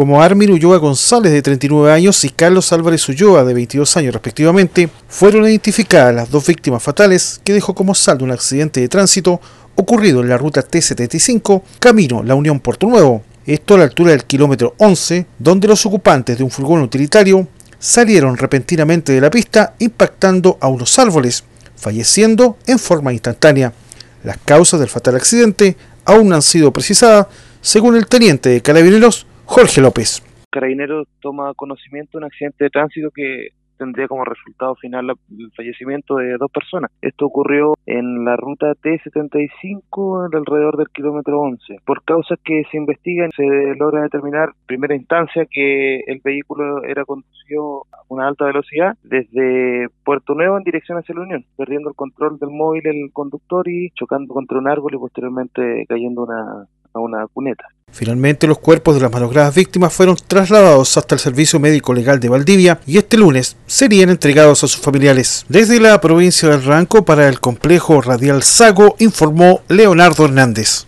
como Armin Ulloa González de 39 años y Carlos Álvarez Ulloa de 22 años respectivamente, fueron identificadas las dos víctimas fatales que dejó como saldo un accidente de tránsito ocurrido en la ruta T75, camino La Unión Puerto Nuevo, esto a la altura del kilómetro 11, donde los ocupantes de un furgón utilitario salieron repentinamente de la pista impactando a unos árboles, falleciendo en forma instantánea. Las causas del fatal accidente aún no han sido precisadas, según el teniente de Carabineros, Jorge López. Carabineros toma conocimiento de un accidente de tránsito que tendría como resultado final el fallecimiento de dos personas. Esto ocurrió en la ruta T75 alrededor del kilómetro 11. Por causas que se investigan, se logra determinar en primera instancia que el vehículo era conducido a una alta velocidad desde Puerto Nuevo en dirección hacia la Unión, perdiendo el control del móvil el conductor y chocando contra un árbol y posteriormente cayendo una, a una cuneta. Finalmente, los cuerpos de las malogradas víctimas fueron trasladados hasta el Servicio Médico Legal de Valdivia y este lunes serían entregados a sus familiares. Desde la provincia del Ranco para el complejo radial Sago informó Leonardo Hernández.